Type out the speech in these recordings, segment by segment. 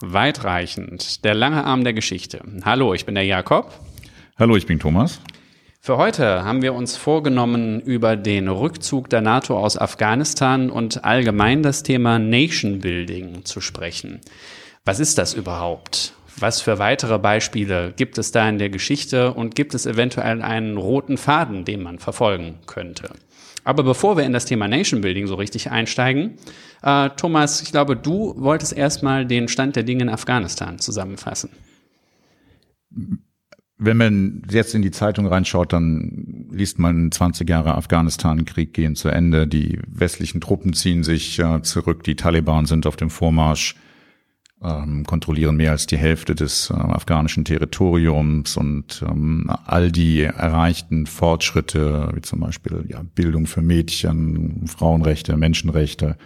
Weitreichend, der lange Arm der Geschichte. Hallo, ich bin der Jakob. Hallo, ich bin Thomas. Für heute haben wir uns vorgenommen, über den Rückzug der NATO aus Afghanistan und allgemein das Thema Nation Building zu sprechen. Was ist das überhaupt? Was für weitere Beispiele gibt es da in der Geschichte und gibt es eventuell einen roten Faden, den man verfolgen könnte? Aber bevor wir in das Thema Nation Building so richtig einsteigen, äh, Thomas, ich glaube, du wolltest erstmal den Stand der Dinge in Afghanistan zusammenfassen. Wenn man jetzt in die Zeitung reinschaut, dann liest man 20 Jahre Afghanistan-Krieg gehen zu Ende. Die westlichen Truppen ziehen sich äh, zurück. Die Taliban sind auf dem Vormarsch ähm, kontrollieren mehr als die Hälfte des äh, afghanischen Territoriums und ähm, all die erreichten Fortschritte, wie zum Beispiel ja, Bildung für Mädchen, Frauenrechte, Menschenrechte,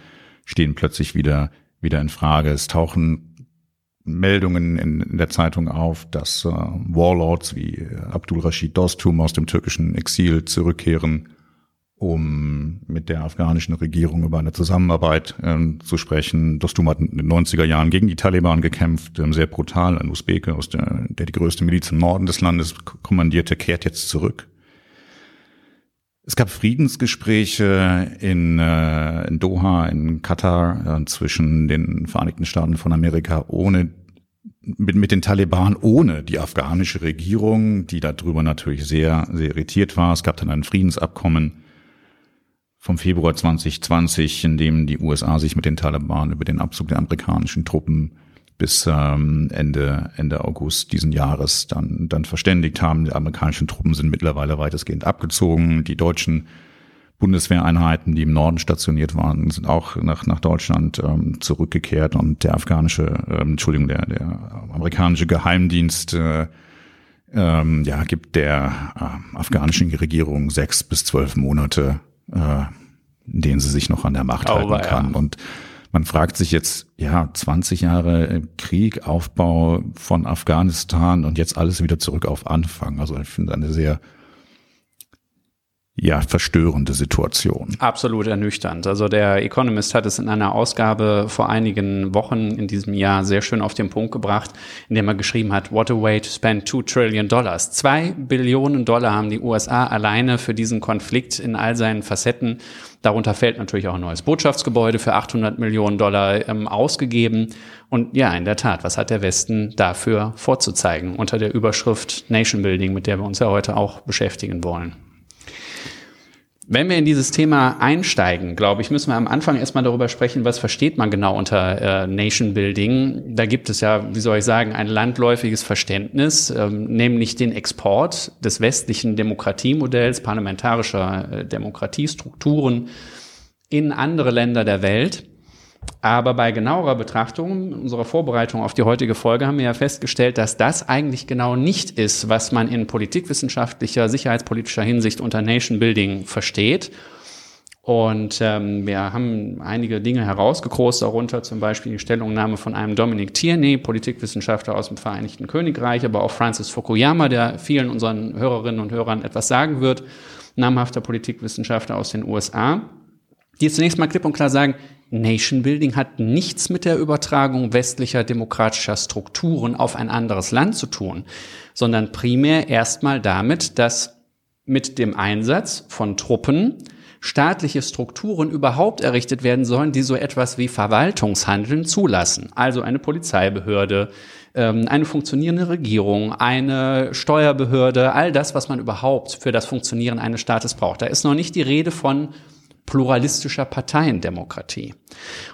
stehen plötzlich wieder wieder in Frage. Es tauchen Meldungen in, in der Zeitung auf, dass äh, Warlords wie Abdul Rashid Dostum aus dem türkischen Exil zurückkehren um mit der afghanischen Regierung über eine Zusammenarbeit ähm, zu sprechen. Dostum hat in den 90er Jahren gegen die Taliban gekämpft, ähm, sehr brutal. Ein Usbeke, aus der, der die größte Miliz im Norden des Landes kommandierte, kehrt jetzt zurück. Es gab Friedensgespräche in, äh, in Doha, in Katar, äh, zwischen den Vereinigten Staaten von Amerika ohne mit, mit den Taliban ohne die afghanische Regierung, die darüber natürlich sehr, sehr irritiert war. Es gab dann ein Friedensabkommen vom Februar 2020, in dem die USA sich mit den Taliban über den Abzug der amerikanischen Truppen bis ähm, Ende, Ende August diesen Jahres dann, dann verständigt haben. Die amerikanischen Truppen sind mittlerweile weitestgehend abgezogen. Die deutschen Bundeswehreinheiten, die im Norden stationiert waren, sind auch nach, nach Deutschland ähm, zurückgekehrt und der afghanische, ähm, Entschuldigung, der, der amerikanische Geheimdienst äh, ähm, ja, gibt der äh, afghanischen Regierung sechs bis zwölf Monate äh, in denen sie sich noch an der Macht oh, halten kann. Ja. Und man fragt sich jetzt, ja, 20 Jahre Krieg, Aufbau von Afghanistan und jetzt alles wieder zurück auf Anfang. Also ich finde eine sehr ja, verstörende Situation. Absolut ernüchternd. Also der Economist hat es in einer Ausgabe vor einigen Wochen in diesem Jahr sehr schön auf den Punkt gebracht, indem er geschrieben hat, what a way to spend two trillion dollars. Zwei Billionen Dollar haben die USA alleine für diesen Konflikt in all seinen Facetten. Darunter fällt natürlich auch ein neues Botschaftsgebäude für 800 Millionen Dollar ähm, ausgegeben. Und ja, in der Tat, was hat der Westen dafür vorzuzeigen unter der Überschrift Nation Building, mit der wir uns ja heute auch beschäftigen wollen? Wenn wir in dieses Thema einsteigen, glaube ich, müssen wir am Anfang erstmal darüber sprechen, was versteht man genau unter äh, Nation Building. Da gibt es ja, wie soll ich sagen, ein landläufiges Verständnis, ähm, nämlich den Export des westlichen Demokratiemodells, parlamentarischer äh, Demokratiestrukturen in andere Länder der Welt. Aber bei genauerer Betrachtung unserer Vorbereitung auf die heutige Folge haben wir ja festgestellt, dass das eigentlich genau nicht ist, was man in politikwissenschaftlicher, sicherheitspolitischer Hinsicht unter Nation Building versteht. Und ähm, wir haben einige Dinge herausgekrost, darunter zum Beispiel die Stellungnahme von einem Dominic Tierney, Politikwissenschaftler aus dem Vereinigten Königreich, aber auch Francis Fukuyama, der vielen unseren Hörerinnen und Hörern etwas sagen wird, namhafter Politikwissenschaftler aus den USA, die zunächst mal klipp und klar sagen, Nation Building hat nichts mit der Übertragung westlicher demokratischer Strukturen auf ein anderes Land zu tun, sondern primär erstmal damit, dass mit dem Einsatz von Truppen staatliche Strukturen überhaupt errichtet werden sollen, die so etwas wie Verwaltungshandeln zulassen. Also eine Polizeibehörde, ähm, eine funktionierende Regierung, eine Steuerbehörde, all das, was man überhaupt für das Funktionieren eines Staates braucht. Da ist noch nicht die Rede von pluralistischer Parteiendemokratie.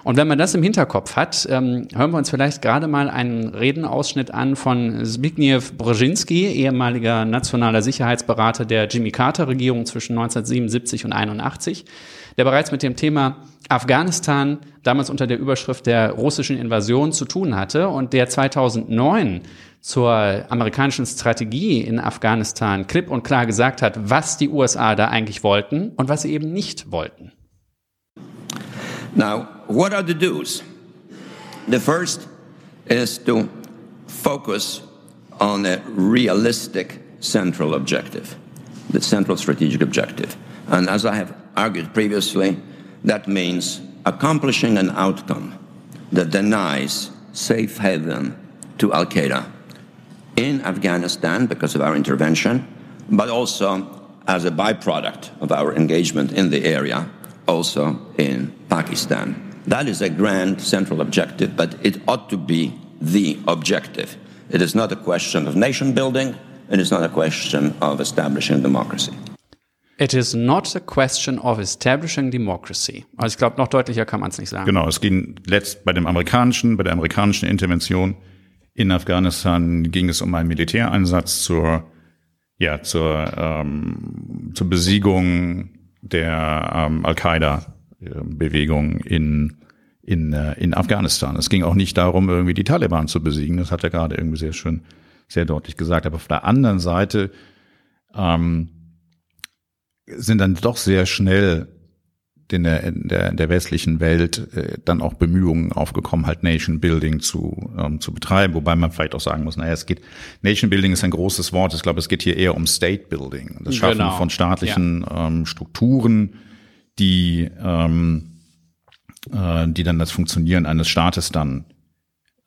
Und wenn man das im Hinterkopf hat, ähm, hören wir uns vielleicht gerade mal einen Redenausschnitt an von Zbigniew Brzezinski, ehemaliger nationaler Sicherheitsberater der Jimmy Carter-Regierung zwischen 1977 und 81, der bereits mit dem Thema Afghanistan damals unter der Überschrift der russischen Invasion zu tun hatte und der 2009 zur amerikanischen Strategie in Afghanistan klipp und klar gesagt hat, was die USA da eigentlich wollten und was sie eben nicht wollten. Now, what are the do's? The first is to focus on a realistic central objective, the central strategic objective. And as I have argued previously, that means accomplishing an outcome that denies safe haven to Al Qaeda in Afghanistan because of our intervention, but also as a byproduct of our engagement in the area, also in Pakistan. That is a grand central objective, but it ought to be the objective. It is not a question of nation building, it is not a question of establishing democracy. It is not a question of establishing democracy. Also ich glaube, noch deutlicher kann man es nicht sagen. Genau, es ging letzt bei dem amerikanischen, bei der amerikanischen Intervention in Afghanistan ging es um einen Militäreinsatz zur, ja, zur, ähm, zur Besiegung der ähm, Al-Qaida-Bewegung in, in, äh, in Afghanistan. Es ging auch nicht darum, irgendwie die Taliban zu besiegen. Das hat er gerade irgendwie sehr schön, sehr deutlich gesagt. Aber auf der anderen Seite ähm, sind dann doch sehr schnell in der, in der, in der westlichen Welt äh, dann auch Bemühungen aufgekommen, halt Nation Building zu, ähm, zu betreiben, wobei man vielleicht auch sagen muss, naja, es geht, Nation Building ist ein großes Wort, ich glaube, es geht hier eher um State Building, das Schaffen genau. von staatlichen ja. ähm, Strukturen, die, ähm, äh, die dann das Funktionieren eines Staates dann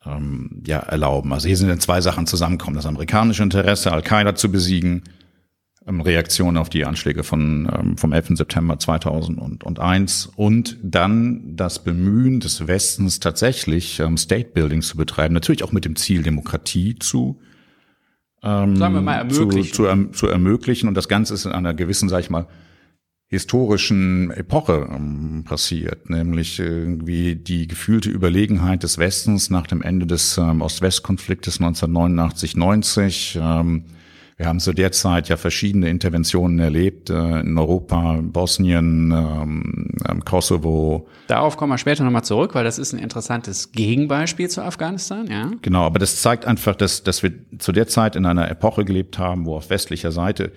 ähm, ja, erlauben. Also hier sind dann zwei Sachen zusammenkommen, das amerikanische Interesse, Al-Qaida zu besiegen, Reaktion auf die Anschläge von, ähm, vom 11. September 2001 und dann das Bemühen des Westens tatsächlich ähm, State Building zu betreiben, natürlich auch mit dem Ziel, Demokratie zu ähm, mal ermöglichen. Zu, zu, zu ermöglichen und das Ganze ist in einer gewissen, sag ich mal, historischen Epoche ähm, passiert, nämlich irgendwie die gefühlte Überlegenheit des Westens nach dem Ende des ähm, Ost-West-Konfliktes 1989-90. Ähm, wir haben zu der Zeit ja verschiedene Interventionen erlebt äh, in Europa, Bosnien, ähm, ähm, Kosovo. Darauf kommen wir später nochmal zurück, weil das ist ein interessantes Gegenbeispiel zu Afghanistan, ja. Genau, aber das zeigt einfach, dass, dass wir zu der Zeit in einer Epoche gelebt haben, wo auf westlicher Seite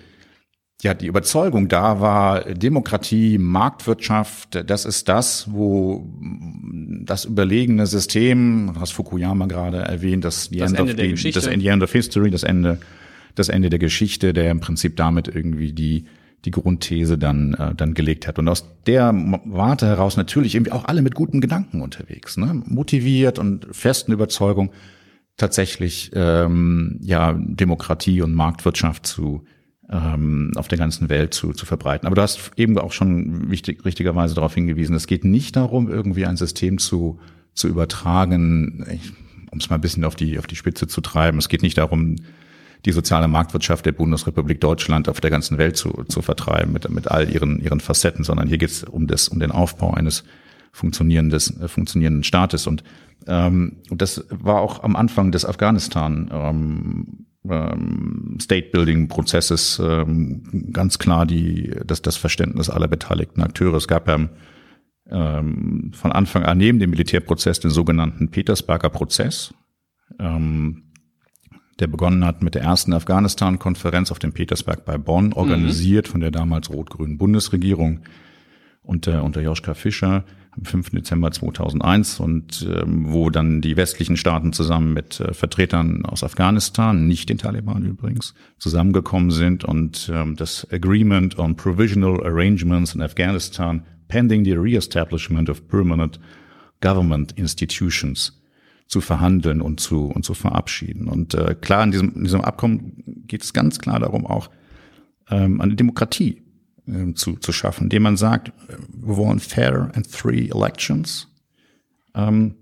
ja die Überzeugung da war, Demokratie, Marktwirtschaft, das ist das, wo das überlegene System, hast Fukuyama gerade erwähnt, das, das Ende, of the, das End of History, das Ende das Ende der Geschichte, der im Prinzip damit irgendwie die die Grundthese dann äh, dann gelegt hat und aus der Warte heraus natürlich irgendwie auch alle mit guten Gedanken unterwegs, ne? motiviert und festen Überzeugung tatsächlich ähm, ja Demokratie und Marktwirtschaft zu ähm, auf der ganzen Welt zu, zu verbreiten. Aber du hast eben auch schon wichtig, richtigerweise darauf hingewiesen, es geht nicht darum, irgendwie ein System zu, zu übertragen, um es mal ein bisschen auf die, auf die Spitze zu treiben. Es geht nicht darum, die soziale Marktwirtschaft der Bundesrepublik Deutschland auf der ganzen Welt zu, zu vertreiben mit, mit all ihren, ihren Facetten, sondern hier geht es um, das, um den Aufbau eines funktionierendes, äh, funktionierenden Staates. Und, ähm, das war auch am Anfang des Afghanistan ähm, ähm, State-Building-Prozesses ähm, ganz klar die, das, das Verständnis aller beteiligten Akteure. Es gab ja ähm, von Anfang an neben dem Militärprozess den sogenannten Petersberger Prozess. Ähm, der begonnen hat mit der ersten Afghanistan-Konferenz auf dem Petersberg bei Bonn, organisiert mhm. von der damals rot-grünen Bundesregierung unter, unter Joschka Fischer am 5. Dezember 2001 und ähm, wo dann die westlichen Staaten zusammen mit äh, Vertretern aus Afghanistan, nicht den Taliban übrigens, zusammengekommen sind und ähm, das Agreement on Provisional Arrangements in Afghanistan pending the re-establishment of permanent government institutions zu verhandeln und zu, und zu verabschieden. Und äh, klar, in diesem, in diesem Abkommen geht es ganz klar darum, auch ähm, eine Demokratie ähm, zu, zu schaffen, indem man sagt, wir wollen fair and free elections ähm,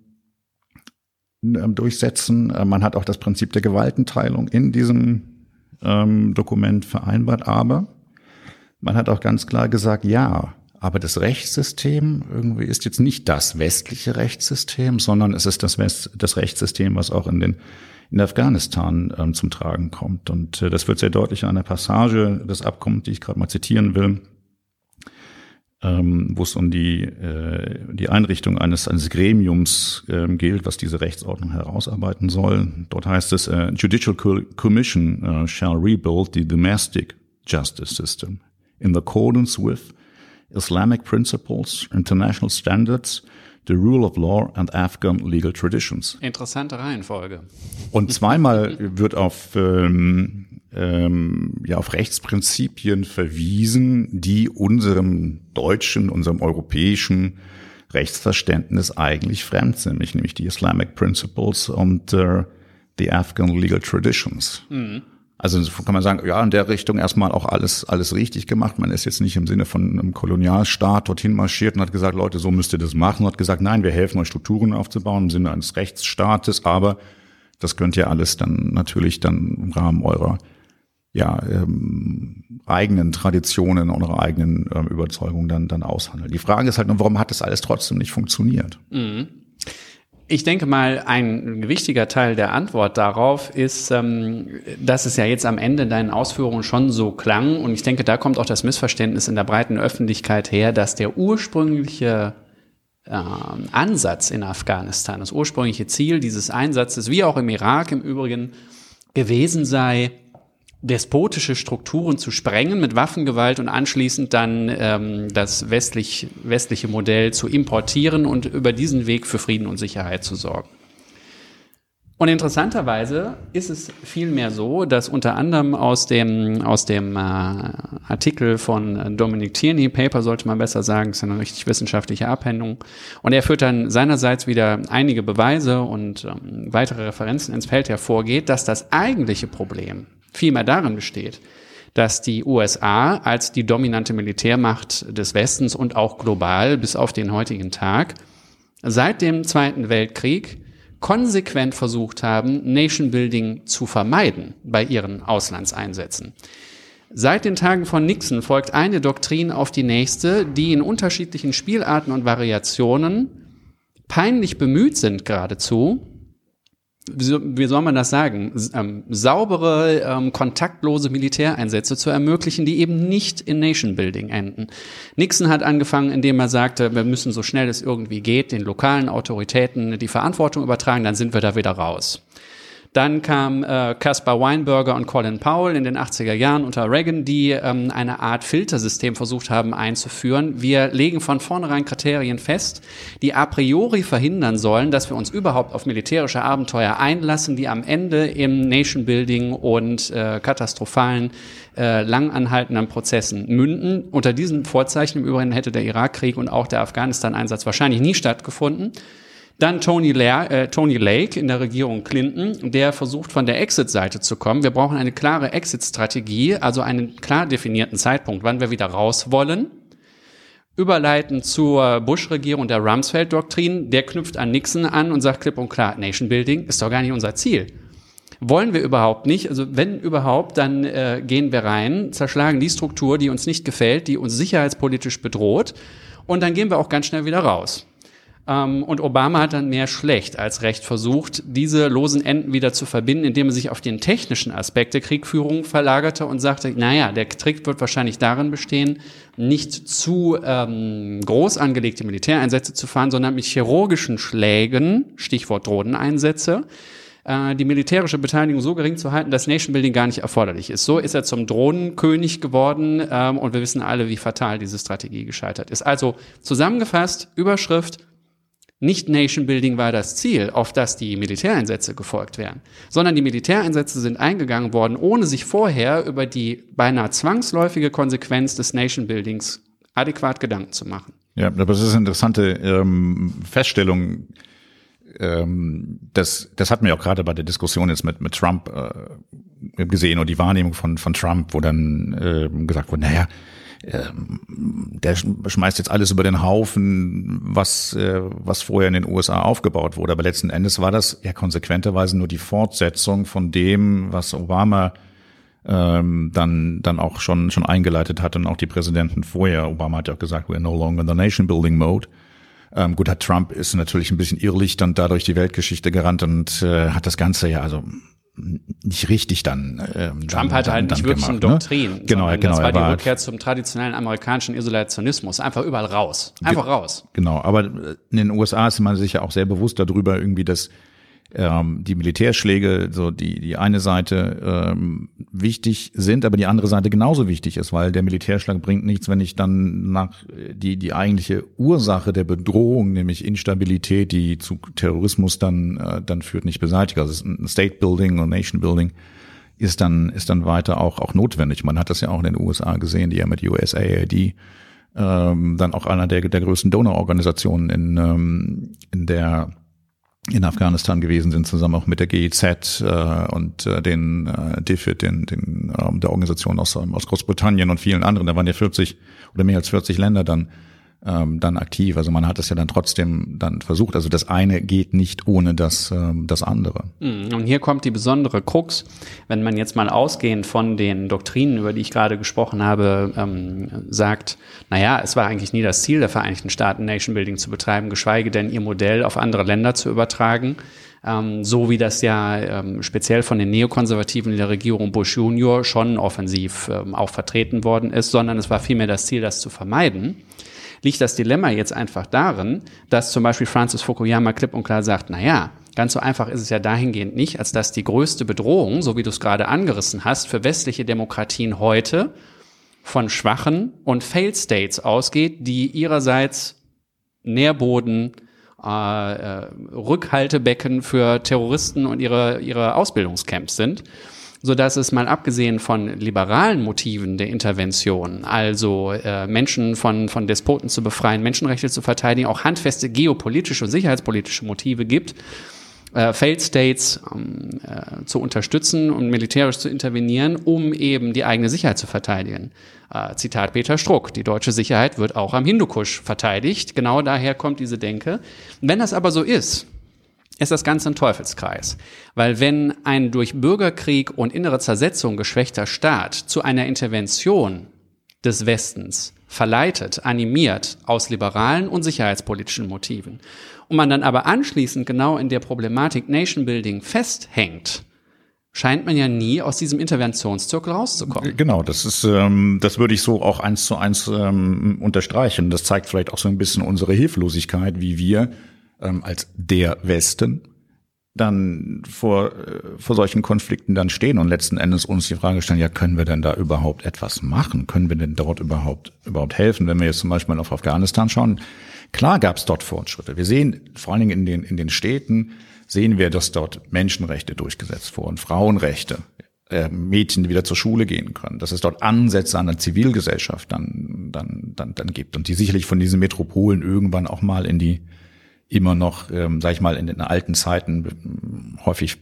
ähm durchsetzen. Äh, man hat auch das Prinzip der Gewaltenteilung in diesem ähm, Dokument vereinbart, aber man hat auch ganz klar gesagt, ja, aber das Rechtssystem irgendwie ist jetzt nicht das westliche Rechtssystem, sondern es ist das, West, das Rechtssystem, was auch in den in Afghanistan ähm, zum Tragen kommt. Und äh, das wird sehr deutlich in einer Passage des Abkommens, die ich gerade mal zitieren will, ähm, wo es um die, äh, die Einrichtung eines, eines Gremiums ähm, gilt, was diese Rechtsordnung herausarbeiten soll. Dort heißt es, äh, Judicial Commission uh, shall rebuild the domestic justice system in accordance with Islamic principles, international standards, the rule of law and Afghan legal traditions. Interessante Reihenfolge. Und zweimal wird auf, ähm, ähm, ja, auf Rechtsprinzipien verwiesen, die unserem deutschen, unserem europäischen Rechtsverständnis eigentlich fremd sind, nämlich die Islamic Principles und äh, the Afghan Legal Traditions. Mhm. Also kann man sagen, ja, in der Richtung erstmal auch alles, alles richtig gemacht. Man ist jetzt nicht im Sinne von einem Kolonialstaat dorthin marschiert und hat gesagt, Leute, so müsst ihr das machen. Und hat gesagt, nein, wir helfen euch Strukturen aufzubauen im Sinne eines Rechtsstaates, aber das könnt ihr alles dann natürlich dann im Rahmen eurer ja, ähm, eigenen Traditionen, eurer eigenen ähm, Überzeugungen dann, dann aushandeln. Die Frage ist halt nur, warum hat das alles trotzdem nicht funktioniert? Mhm. Ich denke mal, ein wichtiger Teil der Antwort darauf ist, ähm, dass es ja jetzt am Ende deinen Ausführungen schon so klang. Und ich denke, da kommt auch das Missverständnis in der breiten Öffentlichkeit her, dass der ursprüngliche äh, Ansatz in Afghanistan, das ursprüngliche Ziel dieses Einsatzes, wie auch im Irak im Übrigen, gewesen sei, despotische Strukturen zu sprengen mit Waffengewalt und anschließend dann ähm, das westlich, westliche Modell zu importieren und über diesen Weg für Frieden und Sicherheit zu sorgen. Und interessanterweise ist es vielmehr so, dass unter anderem aus dem, aus dem äh, Artikel von Dominic Tierney, Paper sollte man besser sagen, ist eine richtig wissenschaftliche Abhandlung, und er führt dann seinerseits wieder einige Beweise und ähm, weitere Referenzen ins Feld hervorgeht, dass das eigentliche Problem vielmehr darin besteht, dass die USA als die dominante Militärmacht des Westens und auch global bis auf den heutigen Tag seit dem Zweiten Weltkrieg konsequent versucht haben, Nation Building zu vermeiden bei ihren Auslandseinsätzen. Seit den Tagen von Nixon folgt eine Doktrin auf die nächste, die in unterschiedlichen Spielarten und Variationen peinlich bemüht sind geradezu, wie soll man das sagen, ähm, saubere, ähm, kontaktlose Militäreinsätze zu ermöglichen, die eben nicht in Nation Building enden. Nixon hat angefangen, indem er sagte, wir müssen so schnell es irgendwie geht den lokalen Autoritäten die Verantwortung übertragen, dann sind wir da wieder raus. Dann kam äh, Caspar Weinberger und Colin Powell in den 80er Jahren unter Reagan, die ähm, eine Art Filtersystem versucht haben einzuführen. Wir legen von vornherein Kriterien fest, die a priori verhindern sollen, dass wir uns überhaupt auf militärische Abenteuer einlassen, die am Ende im Nation Building und äh, katastrophalen äh, langanhaltenden Prozessen münden. Unter diesen Vorzeichen im Übrigen hätte der Irakkrieg und auch der Afghanistan-Einsatz wahrscheinlich nie stattgefunden. Dann Tony, Lair, äh, Tony Lake in der Regierung Clinton, der versucht von der Exit-Seite zu kommen. Wir brauchen eine klare Exit-Strategie, also einen klar definierten Zeitpunkt, wann wir wieder raus wollen. Überleiten zur Bush-Regierung der Rumsfeld-Doktrin. Der knüpft an Nixon an und sagt klipp und klar, Nation Building ist doch gar nicht unser Ziel. Wollen wir überhaupt nicht. Also wenn überhaupt, dann äh, gehen wir rein, zerschlagen die Struktur, die uns nicht gefällt, die uns sicherheitspolitisch bedroht. Und dann gehen wir auch ganz schnell wieder raus. Ähm, und Obama hat dann mehr schlecht als recht versucht, diese losen Enden wieder zu verbinden, indem er sich auf den technischen Aspekt der Kriegführung verlagerte und sagte, naja, der Trick wird wahrscheinlich darin bestehen, nicht zu ähm, groß angelegte Militäreinsätze zu fahren, sondern mit chirurgischen Schlägen, Stichwort Drohneneinsätze, äh, die militärische Beteiligung so gering zu halten, dass Nation Building gar nicht erforderlich ist. So ist er zum Drohnenkönig geworden ähm, und wir wissen alle, wie fatal diese Strategie gescheitert ist. Also zusammengefasst, Überschrift, nicht Nation Building war das Ziel, auf das die Militäreinsätze gefolgt wären, sondern die Militäreinsätze sind eingegangen worden, ohne sich vorher über die beinahe zwangsläufige Konsequenz des Nation Buildings adäquat Gedanken zu machen. Ja, aber das ist eine interessante ähm, Feststellung. Ähm, das, das hatten wir auch gerade bei der Diskussion jetzt mit, mit Trump äh, gesehen und die Wahrnehmung von, von Trump, wo dann äh, gesagt wurde, naja, der schmeißt jetzt alles über den Haufen, was, äh, was vorher in den USA aufgebaut wurde. Aber letzten Endes war das ja konsequenterweise nur die Fortsetzung von dem, was Obama ähm, dann, dann auch schon, schon eingeleitet hat und auch die Präsidenten vorher. Obama hat ja auch gesagt, we're no longer in the nation building mode. Ähm, gut, hat Trump ist natürlich ein bisschen irrlicht dann dadurch die Weltgeschichte gerannt und äh, hat das Ganze ja, also nicht richtig dann. Ähm, Trump dann, hatte halt nicht wirklich gemacht, eine Doktrin. Ne? Genau, genau. Das war die Rückkehr zum traditionellen amerikanischen Isolationismus. Einfach überall raus. Einfach raus. Genau, aber in den USA ist man sich ja auch sehr bewusst darüber, irgendwie, dass ähm, die Militärschläge, so die, die eine Seite ähm, wichtig sind, aber die andere Seite genauso wichtig ist, weil der Militärschlag bringt nichts, wenn ich dann nach die, die eigentliche Ursache der Bedrohung, nämlich Instabilität, die zu Terrorismus dann, äh, dann führt, nicht beseitige. Also ein State Building und Nation Building ist dann, ist dann weiter auch, auch notwendig. Man hat das ja auch in den USA gesehen, die ja mit USAID ähm, dann auch einer der, der größten Donororganisationen in, ähm, in der in Afghanistan gewesen sind, zusammen auch mit der GIZ äh, und äh, den äh, DFID, den, den ähm, der Organisation aus, aus Großbritannien und vielen anderen. Da waren ja 40 oder mehr als 40 Länder dann ähm, dann aktiv. Also man hat es ja dann trotzdem dann versucht. Also das eine geht nicht ohne das, ähm, das andere. Mhm. Und hier kommt die besondere Krux, wenn man jetzt mal ausgehend von den Doktrinen, über die ich gerade gesprochen habe, ähm, sagt, naja, es war eigentlich nie das Ziel der Vereinigten Staaten, Nation Building zu betreiben, geschweige denn ihr Modell auf andere Länder zu übertragen. Ähm, so wie das ja ähm, speziell von den Neokonservativen in der Regierung Bush Junior schon offensiv ähm, auch vertreten worden ist, sondern es war vielmehr das Ziel, das zu vermeiden liegt das Dilemma jetzt einfach darin, dass zum Beispiel Francis Fukuyama klipp und klar sagt, na ja, Ganz so einfach ist es ja dahingehend nicht, als dass die größte Bedrohung, so wie du es gerade angerissen hast, für westliche Demokratien heute von schwachen und Failed States ausgeht, die ihrerseits Nährboden, äh, äh, Rückhaltebecken für Terroristen und ihre, ihre Ausbildungscamps sind so dass es mal abgesehen von liberalen Motiven der Intervention, also äh, Menschen von, von Despoten zu befreien, Menschenrechte zu verteidigen, auch handfeste geopolitische und sicherheitspolitische Motive gibt, äh, Failed States ähm, äh, zu unterstützen und militärisch zu intervenieren, um eben die eigene Sicherheit zu verteidigen. Äh, Zitat Peter Struck, die deutsche Sicherheit wird auch am Hindukusch verteidigt. Genau daher kommt diese Denke. Wenn das aber so ist, ist das Ganze ein Teufelskreis. Weil wenn ein durch Bürgerkrieg und innere Zersetzung geschwächter Staat zu einer Intervention des Westens verleitet, animiert aus liberalen und sicherheitspolitischen Motiven und man dann aber anschließend genau in der Problematik Nation Building festhängt, scheint man ja nie aus diesem Interventionszirkel rauszukommen. Genau, das ist, ähm, das würde ich so auch eins zu eins ähm, unterstreichen. Das zeigt vielleicht auch so ein bisschen unsere Hilflosigkeit, wie wir ähm, als der Westen dann vor, äh, vor solchen Konflikten dann stehen und letzten Endes uns die Frage stellen, ja, können wir denn da überhaupt etwas machen? Können wir denn dort überhaupt, überhaupt helfen? Wenn wir jetzt zum Beispiel auf Afghanistan schauen, klar gab es dort Fortschritte. Wir sehen vor allen Dingen in den, in den Städten, sehen wir, dass dort Menschenrechte durchgesetzt wurden, Frauenrechte, äh, Mädchen wieder zur Schule gehen können, dass es dort Ansätze an der Zivilgesellschaft dann, dann, dann, dann gibt und die sicherlich von diesen Metropolen irgendwann auch mal in die immer noch, ähm, sag ich mal, in den alten Zeiten häufig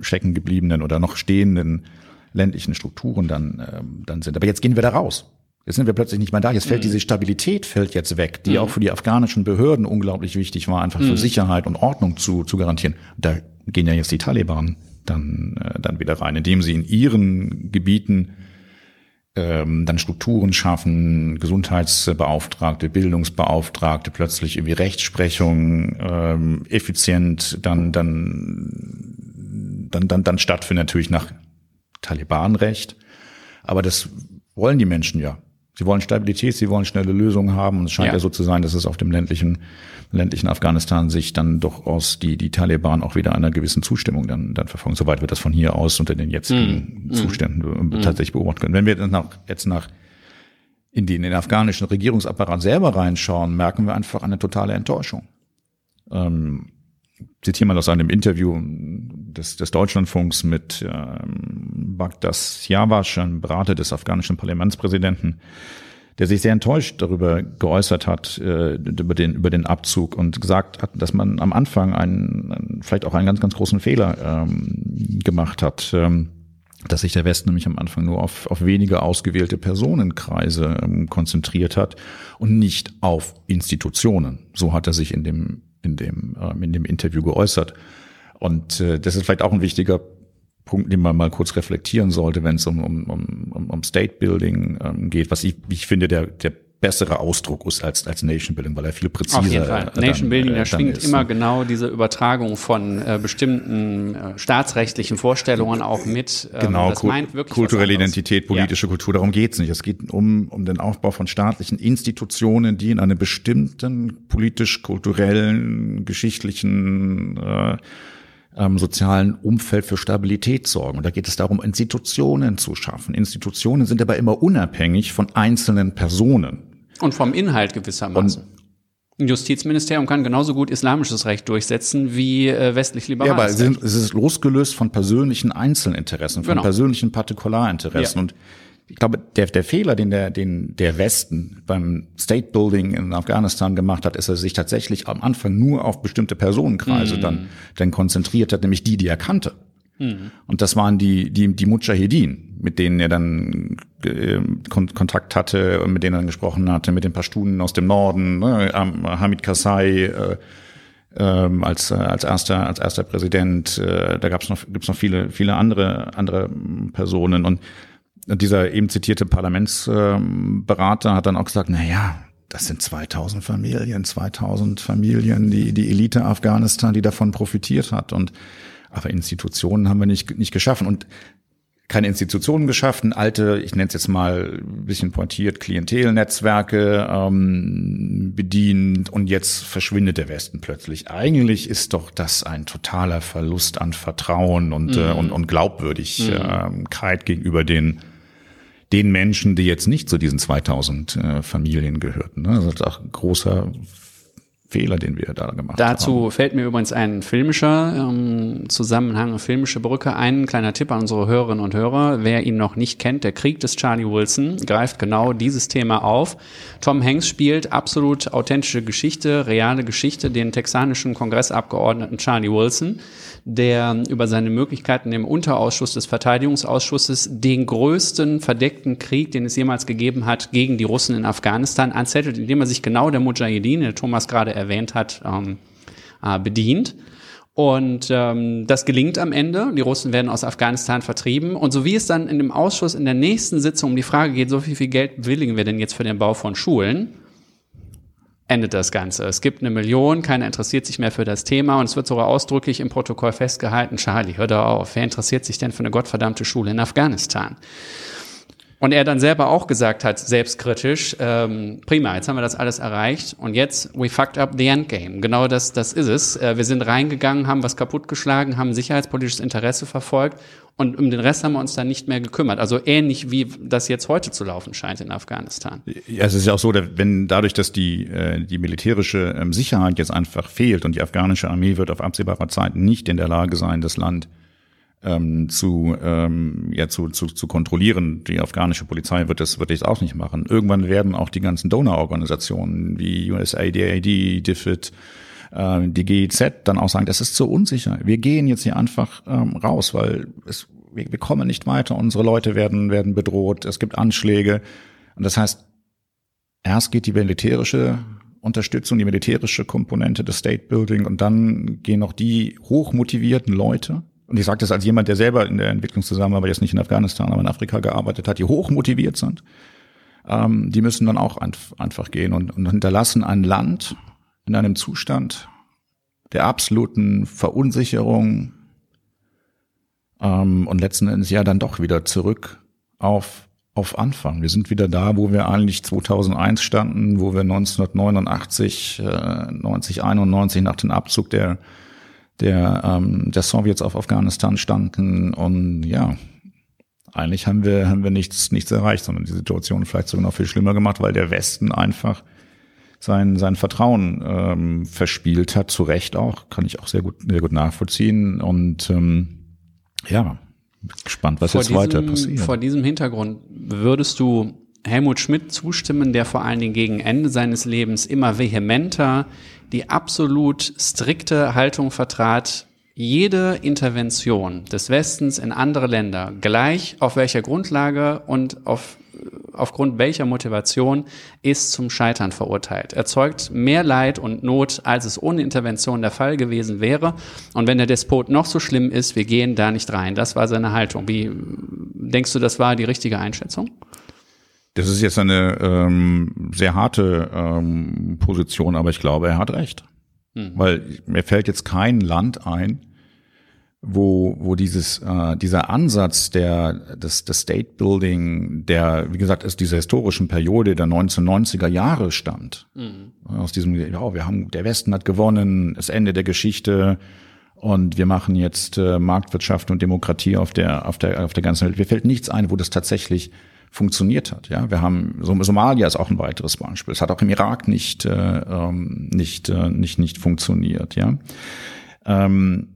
stecken gebliebenen oder noch stehenden ländlichen Strukturen dann, ähm, dann sind. Aber jetzt gehen wir da raus. Jetzt sind wir plötzlich nicht mehr da. Jetzt fällt mhm. diese Stabilität fällt jetzt weg, die mhm. auch für die afghanischen Behörden unglaublich wichtig war, einfach mhm. für Sicherheit und Ordnung zu, zu garantieren. Da gehen ja jetzt die Taliban dann, äh, dann wieder rein, indem sie in ihren Gebieten dann Strukturen schaffen, Gesundheitsbeauftragte, Bildungsbeauftragte, plötzlich irgendwie Rechtsprechung ähm, effizient dann dann dann dann dann stattfindet natürlich nach Talibanrecht. Aber das wollen die Menschen ja. Sie wollen Stabilität, sie wollen schnelle Lösungen haben. Und es scheint ja. ja so zu sein, dass es auf dem ländlichen, ländlichen Afghanistan sich dann doch aus die, die Taliban auch wieder einer gewissen Zustimmung dann, dann verfolgen. Soweit wir das von hier aus unter den jetzigen mm. Zuständen mm. tatsächlich beobachten können. Wenn wir jetzt nach, jetzt nach in den, in den afghanischen Regierungsapparat selber reinschauen, merken wir einfach eine totale Enttäuschung. Ähm, zitiere mal aus einem Interview des, des Deutschlandfunks mit ähm, Bagdas Jawasch, einem Berater des afghanischen Parlamentspräsidenten, der sich sehr enttäuscht darüber geäußert hat, äh, über, den, über den Abzug und gesagt hat, dass man am Anfang einen, vielleicht auch einen ganz, ganz großen Fehler ähm, gemacht hat. Ähm, dass sich der Westen nämlich am Anfang nur auf, auf wenige ausgewählte Personenkreise ähm, konzentriert hat und nicht auf Institutionen. So hat er sich in dem in dem, ähm, in dem Interview geäußert. Und äh, das ist vielleicht auch ein wichtiger Punkt, den man mal kurz reflektieren sollte, wenn es um, um, um, um State Building ähm, geht, was ich, ich finde, der, der bessere Ausdruck ist als, als Nation Building, weil er viel präziser Auf jeden Fall. Dann, Nation Building, da äh, schwingt ist. immer genau diese Übertragung von äh, bestimmten äh, staatsrechtlichen Vorstellungen auch mit. Ähm, genau, das meint wirklich kulturelle Identität, politische ja. Kultur, darum geht's nicht. Es geht um, um den Aufbau von staatlichen Institutionen, die in einem bestimmten politisch-kulturellen, geschichtlichen äh, ähm, sozialen Umfeld für Stabilität sorgen. Und da geht es darum, Institutionen zu schaffen. Institutionen sind aber immer unabhängig von einzelnen Personen. Und vom Inhalt gewissermaßen. Und ein Justizministerium kann genauso gut islamisches Recht durchsetzen wie äh, westlich liberales Ja, aber es ist, es ist losgelöst von persönlichen Einzelinteressen, von genau. persönlichen Partikularinteressen. Ja. Und ich glaube, der, der Fehler, den der, den der Westen beim State Building in Afghanistan gemacht hat, ist, dass er sich tatsächlich am Anfang nur auf bestimmte Personenkreise mm. dann, dann konzentriert hat, nämlich die, die er kannte. Mm. Und das waren die, die, die Mujahedin, mit denen er dann äh, Kontakt hatte und mit denen er dann gesprochen hatte, mit den Pashtunen aus dem Norden, ne, Hamid Karzai, äh, ähm, als, äh, als erster als erster Präsident. Äh, da gab's noch gibt's noch viele viele andere andere Personen und dieser eben zitierte Parlamentsberater hat dann auch gesagt, na ja, das sind 2000 Familien, 2000 Familien, die, die Elite Afghanistan, die davon profitiert hat. Und, aber Institutionen haben wir nicht, nicht geschaffen. Und keine Institutionen geschaffen, alte, ich nenne es jetzt mal ein bisschen pointiert, Klientelnetzwerke ähm, bedient und jetzt verschwindet der Westen plötzlich. Eigentlich ist doch das ein totaler Verlust an Vertrauen und, äh, mhm. äh, und, und Glaubwürdigkeit mhm. gegenüber den den Menschen, die jetzt nicht zu diesen 2000 äh, Familien gehörten. Ne? Ist auch großer Fehler, den wir da gemacht Dazu haben. Dazu fällt mir übrigens ein filmischer ähm, Zusammenhang, eine filmische Brücke ein. Kleiner Tipp an unsere Hörerinnen und Hörer. Wer ihn noch nicht kennt, der Krieg des Charlie Wilson greift genau dieses Thema auf. Tom Hanks spielt absolut authentische Geschichte, reale Geschichte, den texanischen Kongressabgeordneten Charlie Wilson der über seine Möglichkeiten im Unterausschuss des Verteidigungsausschusses den größten verdeckten Krieg, den es jemals gegeben hat, gegen die Russen in Afghanistan anzettelt, indem er sich genau der Mujahideen, der Thomas gerade erwähnt hat, ähm, äh, bedient. Und ähm, das gelingt am Ende. Die Russen werden aus Afghanistan vertrieben. Und so wie es dann in dem Ausschuss in der nächsten Sitzung um die Frage geht, so viel, viel Geld bewilligen wir denn jetzt für den Bau von Schulen, endet das Ganze. Es gibt eine Million, keiner interessiert sich mehr für das Thema und es wird sogar ausdrücklich im Protokoll festgehalten, Charlie, hör da auf, wer interessiert sich denn für eine gottverdammte Schule in Afghanistan? Und er dann selber auch gesagt hat, selbstkritisch, ähm, prima, jetzt haben wir das alles erreicht und jetzt, we fucked up the endgame. Genau das, das ist es. Äh, wir sind reingegangen, haben was kaputtgeschlagen, haben sicherheitspolitisches Interesse verfolgt und um den Rest haben wir uns dann nicht mehr gekümmert. Also ähnlich wie das jetzt heute zu laufen scheint in Afghanistan. Ja, es ist ja auch so, wenn dadurch, dass die, äh, die militärische ähm, Sicherheit jetzt einfach fehlt und die afghanische Armee wird auf absehbare Zeit nicht in der Lage sein, das Land ähm, zu, ähm, ja, zu, zu, zu kontrollieren. Die afghanische Polizei wird das, wird das auch nicht machen. Irgendwann werden auch die ganzen Donororganisationen wie USAID, DFID, äh, die GIZ dann auch sagen, das ist zu unsicher. Wir gehen jetzt hier einfach ähm, raus, weil es, wir, wir kommen nicht weiter. Unsere Leute werden, werden bedroht. Es gibt Anschläge. Und das heißt, erst geht die militärische Unterstützung, die militärische Komponente des State Building und dann gehen noch die hochmotivierten Leute, und ich sage das als jemand, der selber in der Entwicklungszusammenarbeit jetzt nicht in Afghanistan, aber in Afrika gearbeitet hat, die hoch motiviert sind, ähm, die müssen dann auch einfach gehen und, und hinterlassen ein Land in einem Zustand der absoluten Verunsicherung ähm, und letzten Endes ja dann doch wieder zurück auf auf Anfang. Wir sind wieder da, wo wir eigentlich 2001 standen, wo wir 1989, äh, 90, 91 nach dem Abzug der der, ähm, der Sowjets auf Afghanistan standen. Und ja, eigentlich haben wir, haben wir nichts, nichts erreicht, sondern die Situation vielleicht sogar noch viel schlimmer gemacht, weil der Westen einfach sein, sein Vertrauen ähm, verspielt hat, zu Recht auch, kann ich auch sehr gut, sehr gut nachvollziehen. Und ähm, ja, gespannt, was vor jetzt diesem, weiter passiert. Vor diesem Hintergrund würdest du Helmut Schmidt zustimmen, der vor allen Dingen gegen Ende seines Lebens immer vehementer die absolut strikte Haltung vertrat, jede Intervention des Westens in andere Länder, gleich auf welcher Grundlage und auf, aufgrund welcher Motivation, ist zum Scheitern verurteilt. Erzeugt mehr Leid und Not, als es ohne Intervention der Fall gewesen wäre. Und wenn der Despot noch so schlimm ist, wir gehen da nicht rein. Das war seine Haltung. Wie denkst du, das war die richtige Einschätzung? Das ist jetzt eine ähm, sehr harte ähm, Position, aber ich glaube, er hat recht. Mhm. Weil mir fällt jetzt kein Land ein, wo, wo dieses, äh, dieser Ansatz der, des, des State Building, der, wie gesagt, aus dieser historischen Periode der 1990er Jahre stammt. Mhm. Aus diesem, ja, wir haben, der Westen hat gewonnen, das Ende der Geschichte, und wir machen jetzt äh, Marktwirtschaft und Demokratie auf der auf der auf der ganzen Welt. Mir fällt nichts ein, wo das tatsächlich funktioniert hat. Ja, wir haben Somalia ist auch ein weiteres Beispiel. Es hat auch im Irak nicht äh, ähm, nicht äh, nicht nicht funktioniert. Ja, ähm,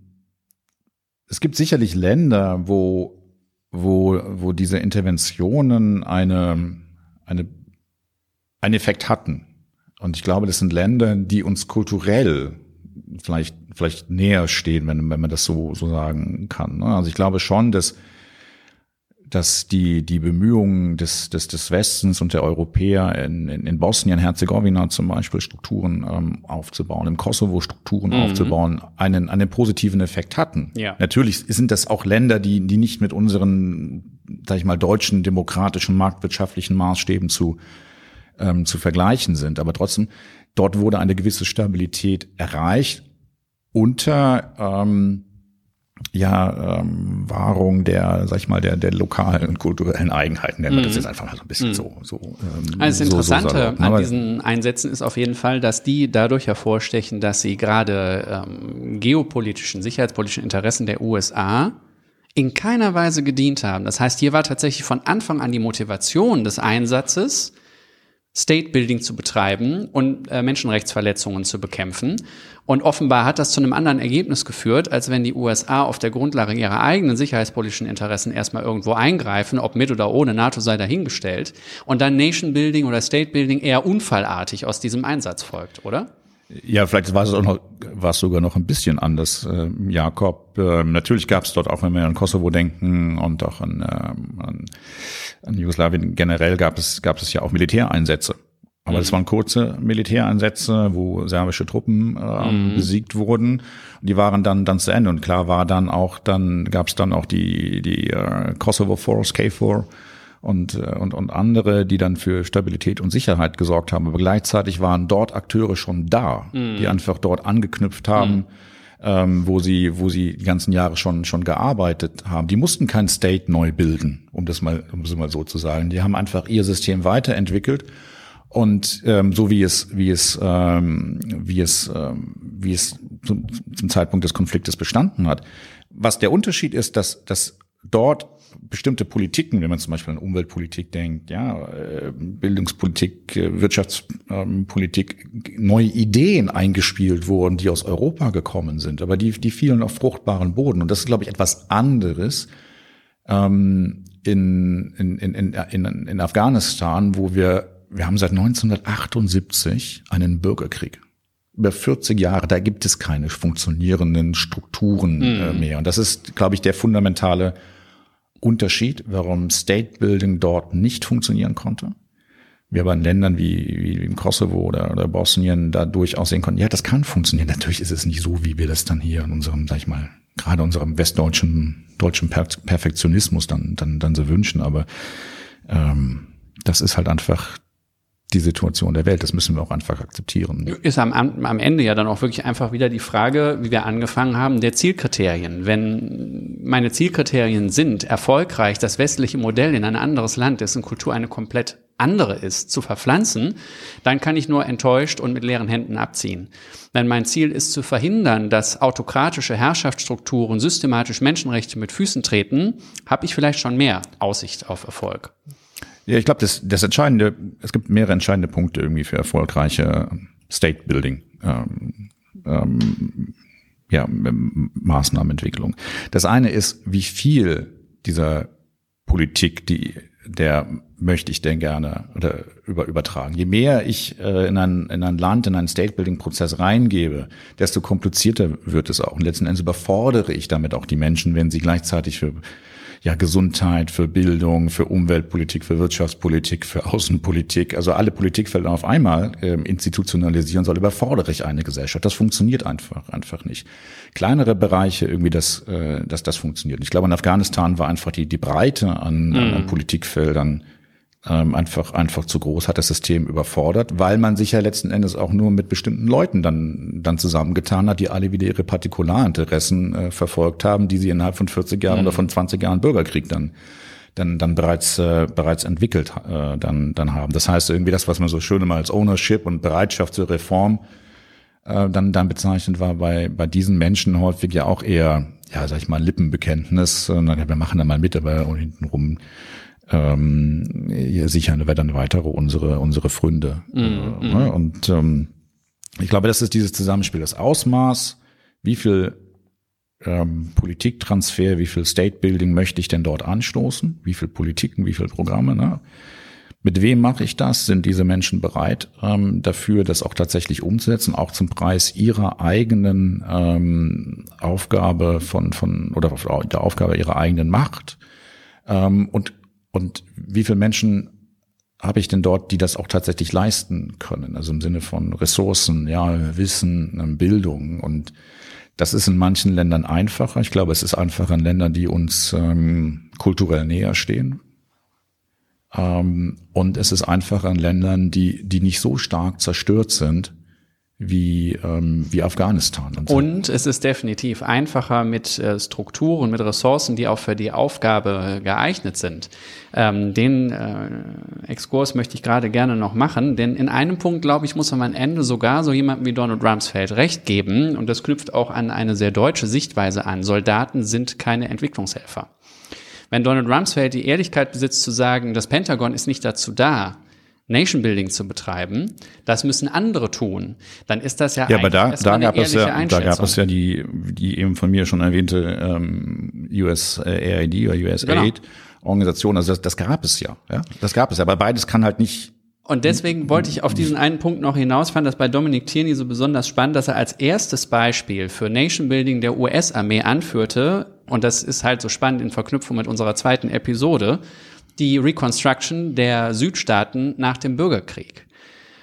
es gibt sicherlich Länder, wo wo, wo diese Interventionen eine, eine, einen Effekt hatten. Und ich glaube, das sind Länder, die uns kulturell vielleicht, vielleicht näher stehen, wenn, wenn man das so, so sagen kann. Ne? Also ich glaube schon, dass dass die, die Bemühungen des, des, des Westens und der Europäer in, in, in Bosnien-Herzegowina zum Beispiel Strukturen ähm, aufzubauen, im Kosovo Strukturen mhm. aufzubauen, einen, einen positiven Effekt hatten. Ja. Natürlich sind das auch Länder, die, die nicht mit unseren, sag ich mal, deutschen demokratischen marktwirtschaftlichen Maßstäben zu, ähm, zu vergleichen sind. Aber trotzdem, dort wurde eine gewisse Stabilität erreicht unter ähm, ja, ähm, Wahrung der, sag ich mal, der, der lokalen und kulturellen Eigenheiten. Nennen wir das mhm. jetzt einfach mal so ein bisschen mm. so. so ähm, also das Interessante so, so an ne? diesen Einsätzen ist auf jeden Fall, dass die dadurch hervorstechen, dass sie gerade ähm, geopolitischen, sicherheitspolitischen Interessen der USA in keiner Weise gedient haben. Das heißt, hier war tatsächlich von Anfang an die Motivation des Einsatzes, State Building zu betreiben und äh, Menschenrechtsverletzungen zu bekämpfen. Und offenbar hat das zu einem anderen Ergebnis geführt, als wenn die USA auf der Grundlage ihrer eigenen sicherheitspolitischen Interessen erstmal irgendwo eingreifen, ob mit oder ohne NATO sei dahingestellt, und dann Nation Building oder State Building eher unfallartig aus diesem Einsatz folgt, oder? Ja, vielleicht war es auch noch, war es sogar noch ein bisschen anders, äh, Jakob. Äh, natürlich gab es dort auch, wenn wir an Kosovo denken und auch an, äh, an, an Jugoslawien generell gab es, gab es ja auch Militäreinsätze. Aber mhm. das waren kurze Militäreinsätze, wo serbische Truppen äh, mhm. besiegt wurden. Die waren dann dann zu Ende und klar war dann auch dann gab es dann auch die die äh, Kosovo Force KFOR und, äh, und, und andere, die dann für Stabilität und Sicherheit gesorgt haben. Aber gleichzeitig waren dort Akteure schon da, mhm. die einfach dort angeknüpft haben. Mhm. Ähm, wo sie, wo sie die ganzen Jahre schon schon gearbeitet haben. Die mussten kein State neu bilden, um das mal, um das mal so zu sagen. Die haben einfach ihr System weiterentwickelt und ähm, so wie es, wie es, ähm, wie es, ähm, wie es zum, zum Zeitpunkt des Konfliktes bestanden hat. Was der Unterschied ist, dass, dass dort bestimmte Politiken, wenn man zum Beispiel an Umweltpolitik denkt, ja, äh, Bildungspolitik, äh, Wirtschaftspolitik, neue Ideen eingespielt wurden, die aus Europa gekommen sind, aber die, die fielen auf fruchtbaren Boden. Und das ist, glaube ich, etwas anderes ähm, in, in, in, in, in Afghanistan, wo wir, wir haben seit 1978 einen Bürgerkrieg über 40 Jahre, da gibt es keine funktionierenden Strukturen mhm. mehr. Und das ist, glaube ich, der fundamentale Unterschied, warum State Building dort nicht funktionieren konnte. Wir aber in Ländern wie, wie im Kosovo oder, oder Bosnien da durchaus sehen konnten, ja, das kann funktionieren. Natürlich ist es nicht so, wie wir das dann hier in unserem, sag ich mal, gerade unserem westdeutschen deutschen Perfektionismus dann, dann, dann so wünschen, aber ähm, das ist halt einfach die Situation der Welt. Das müssen wir auch einfach akzeptieren. Ist am, am Ende ja dann auch wirklich einfach wieder die Frage, wie wir angefangen haben, der Zielkriterien. Wenn meine Zielkriterien sind, erfolgreich das westliche Modell in ein anderes Land, dessen Kultur eine komplett andere ist, zu verpflanzen, dann kann ich nur enttäuscht und mit leeren Händen abziehen. Wenn mein Ziel ist zu verhindern, dass autokratische Herrschaftsstrukturen systematisch Menschenrechte mit Füßen treten, habe ich vielleicht schon mehr Aussicht auf Erfolg. Ja, ich glaube, das, das Entscheidende, es gibt mehrere entscheidende Punkte irgendwie für erfolgreiche State Building. Ähm, ähm, ja, Maßnahmenentwicklung. Das eine ist, wie viel dieser Politik, die der möchte ich denn gerne oder über, übertragen. Je mehr ich äh, in, ein, in ein Land, in einen State-Building-Prozess reingebe, desto komplizierter wird es auch. Und letzten Endes überfordere ich damit auch die Menschen, wenn sie gleichzeitig für ja Gesundheit, für Bildung, für Umweltpolitik, für Wirtschaftspolitik, für Außenpolitik, also alle Politikfelder auf einmal äh, institutionalisieren soll, überfordere ich eine Gesellschaft. Das funktioniert einfach einfach nicht. Kleinere Bereiche irgendwie, dass, äh, dass das funktioniert. Ich glaube, in Afghanistan war einfach die die Breite an, mm. an mhm. Politikfeldern ähm, einfach einfach zu groß, hat das System überfordert, weil man sich ja letzten Endes auch nur mit bestimmten Leuten dann dann zusammengetan hat, die alle wieder ihre Partikularinteressen äh, verfolgt haben, die sie innerhalb von 40 Jahren mhm. oder von 20 Jahren Bürgerkrieg dann dann dann bereits äh, bereits entwickelt äh, dann dann haben. Das heißt irgendwie das, was man so schön immer als Ownership und Bereitschaft zur Reform äh, dann dann bezeichnet war bei bei diesen Menschen häufig ja auch eher ja sag ich mal Lippenbekenntnis. Und dann, wir machen da mal mit, aber hintenrum ähm, sichern wir dann weitere unsere unsere Fründe. Mm, mm. Ne? Und ähm, ich glaube, das ist dieses Zusammenspiel, das Ausmaß, wie viel ähm, Politiktransfer, wie viel State Building möchte ich denn dort anstoßen? Wie viel Politiken, wie viel Programme? Ne? Mit wem mache ich das? Sind diese Menschen bereit ähm, dafür, das auch tatsächlich umzusetzen, auch zum Preis ihrer eigenen ähm, Aufgabe von von oder der Aufgabe ihrer eigenen Macht? Ähm, und und wie viele Menschen habe ich denn dort, die das auch tatsächlich leisten können? Also im Sinne von Ressourcen, ja, Wissen, ähm, Bildung und das ist in manchen Ländern einfacher. Ich glaube, es ist einfacher in Ländern, die uns ähm, kulturell näher stehen. Ähm, und es ist einfacher in Ländern, die, die nicht so stark zerstört sind wie, ähm, wie Afghanistan. Und, so. und es ist definitiv einfacher mit äh, Strukturen, mit Ressourcen, die auch für die Aufgabe geeignet sind. Ähm, den äh, Exkurs möchte ich gerade gerne noch machen, denn in einem Punkt, glaube ich, muss man am Ende sogar so jemandem wie Donald Rumsfeld recht geben, und das knüpft auch an eine sehr deutsche Sichtweise an. Soldaten sind keine Entwicklungshelfer. Wenn Donald Rumsfeld die Ehrlichkeit besitzt zu sagen, das Pentagon ist nicht dazu da, Nation Building zu betreiben, das müssen andere tun, dann ist das ja Ja, aber da, da gab es ja, da gab es ja die, die eben von mir schon erwähnte ähm, USAID oder USAID genau. Organisation. Also das, das gab es ja, ja, das gab es. ja. Aber beides kann halt nicht und deswegen wollte ich auf diesen einen Punkt noch hinaus, fand das bei Dominik Tierney so besonders spannend, dass er als erstes Beispiel für Nation Building der US-Armee anführte, und das ist halt so spannend in Verknüpfung mit unserer zweiten Episode, die Reconstruction der Südstaaten nach dem Bürgerkrieg.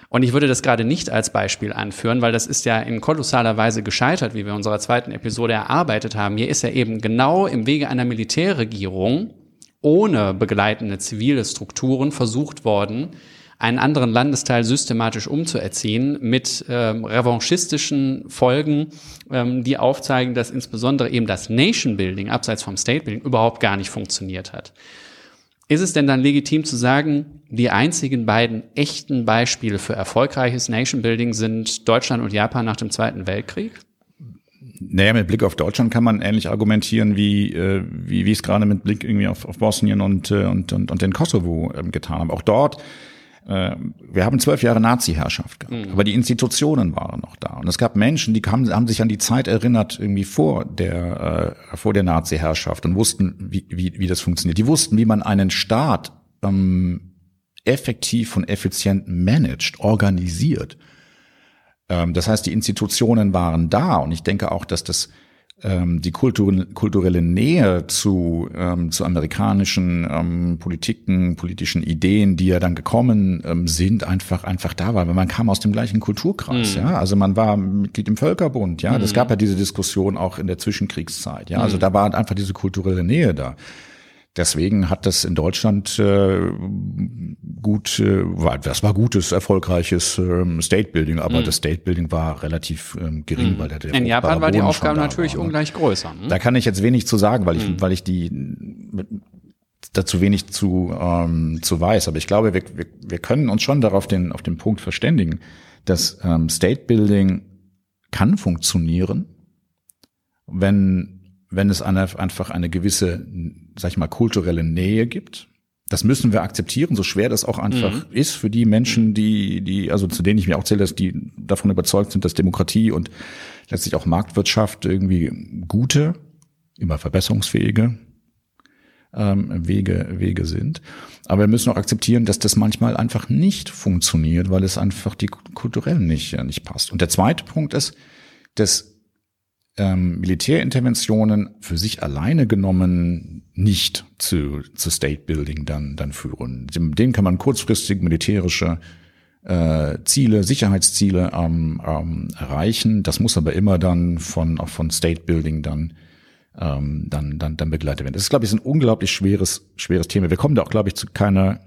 Und ich würde das gerade nicht als Beispiel anführen, weil das ist ja in kolossaler Weise gescheitert, wie wir in unserer zweiten Episode erarbeitet haben. Hier ist ja eben genau im Wege einer Militärregierung ohne begleitende zivile Strukturen versucht worden, einen anderen Landesteil systematisch umzuerziehen mit ähm, revanchistischen Folgen, ähm, die aufzeigen, dass insbesondere eben das Nation Building abseits vom State Building überhaupt gar nicht funktioniert hat. Ist es denn dann legitim zu sagen, die einzigen beiden echten Beispiele für erfolgreiches Nation Building sind Deutschland und Japan nach dem Zweiten Weltkrieg? Naja, mit Blick auf Deutschland kann man ähnlich argumentieren, wie, äh, wie, wie es gerade mit Blick irgendwie auf, auf Bosnien und, äh, und, und, und den Kosovo ähm, getan haben. Auch dort wir haben zwölf Jahre Nazi-Herrschaft gehabt, mhm. aber die Institutionen waren noch da. Und es gab Menschen, die haben, haben sich an die Zeit erinnert, irgendwie vor der, äh, vor der Nazi-Herrschaft und wussten, wie, wie, wie das funktioniert. Die wussten, wie man einen Staat ähm, effektiv und effizient managt, organisiert. Ähm, das heißt, die Institutionen waren da und ich denke auch, dass das ähm, die Kultur, kulturelle Nähe zu, ähm, zu amerikanischen ähm, Politiken, politischen Ideen, die ja dann gekommen ähm, sind, einfach einfach da war. Weil man kam aus dem gleichen Kulturkreis, mhm. ja. Also man war Mitglied im Völkerbund, ja. Das mhm. gab ja diese Diskussion auch in der Zwischenkriegszeit, ja. Also mhm. da war einfach diese kulturelle Nähe da. Deswegen hat das in Deutschland äh, gut, äh, war, das war gutes, erfolgreiches ähm, State Building, aber mhm. das State Building war relativ ähm, gering, mhm. weil der, In Japan war die Aufgabe natürlich war, ne? ungleich größer. Ne? Da kann ich jetzt wenig zu sagen, weil ich, mhm. weil ich die mit, dazu wenig zu, ähm, zu weiß. Aber ich glaube, wir, wir, wir können uns schon darauf den, auf den Punkt verständigen, dass ähm, State Building kann funktionieren, wenn wenn es eine, einfach eine gewisse, sag ich mal, kulturelle Nähe gibt. Das müssen wir akzeptieren, so schwer das auch einfach mhm. ist für die Menschen, die, die, also zu denen ich mir auch zähle, dass die davon überzeugt sind, dass Demokratie und letztlich auch Marktwirtschaft irgendwie gute, immer verbesserungsfähige ähm, Wege, Wege sind. Aber wir müssen auch akzeptieren, dass das manchmal einfach nicht funktioniert, weil es einfach die kulturell nicht, nicht passt. Und der zweite Punkt ist, dass ähm, Militärinterventionen für sich alleine genommen nicht zu, zu State Building dann, dann führen. Dem, dem kann man kurzfristig militärische äh, Ziele, Sicherheitsziele ähm, ähm, erreichen. Das muss aber immer dann von, auch von State Building dann ähm, dann, dann, dann begleitet werden. Das ist, glaube ich, ein unglaublich schweres, schweres Thema. Wir kommen da auch, glaube ich, zu keiner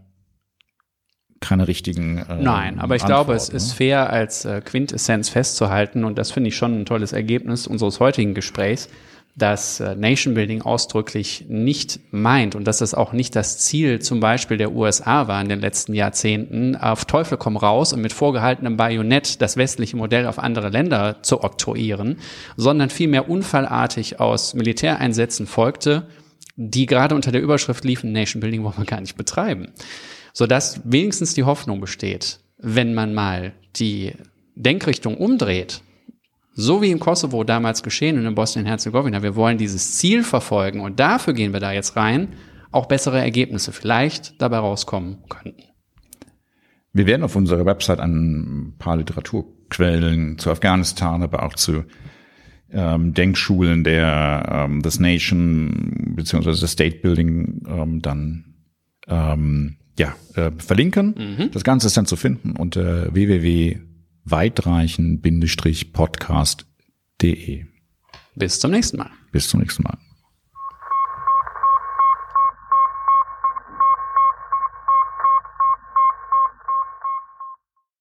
keine richtigen. Äh, Nein, aber ich Antwort, glaube, es ne? ist fair als äh, Quintessenz festzuhalten und das finde ich schon ein tolles Ergebnis unseres heutigen Gesprächs, dass äh, Nation Building ausdrücklich nicht meint und dass das auch nicht das Ziel zum Beispiel der USA war in den letzten Jahrzehnten, auf Teufel komm raus und mit vorgehaltenem Bajonett das westliche Modell auf andere Länder zu oktroyieren, sondern vielmehr unfallartig aus Militäreinsätzen folgte, die gerade unter der Überschrift liefen, Nation Building wollen wir gar nicht betreiben sodass wenigstens die Hoffnung besteht, wenn man mal die Denkrichtung umdreht, so wie im Kosovo damals geschehen und in Bosnien-Herzegowina, wir wollen dieses Ziel verfolgen und dafür gehen wir da jetzt rein, auch bessere Ergebnisse vielleicht dabei rauskommen könnten. Wir werden auf unserer Website ein paar Literaturquellen zu Afghanistan, aber auch zu ähm, Denkschulen der ähm, des Nation beziehungsweise des State Building ähm, dann ähm, ja äh, verlinken. Mhm. Das Ganze ist dann zu finden unter www.weitreichen-podcast.de. Bis zum nächsten Mal. Bis zum nächsten Mal.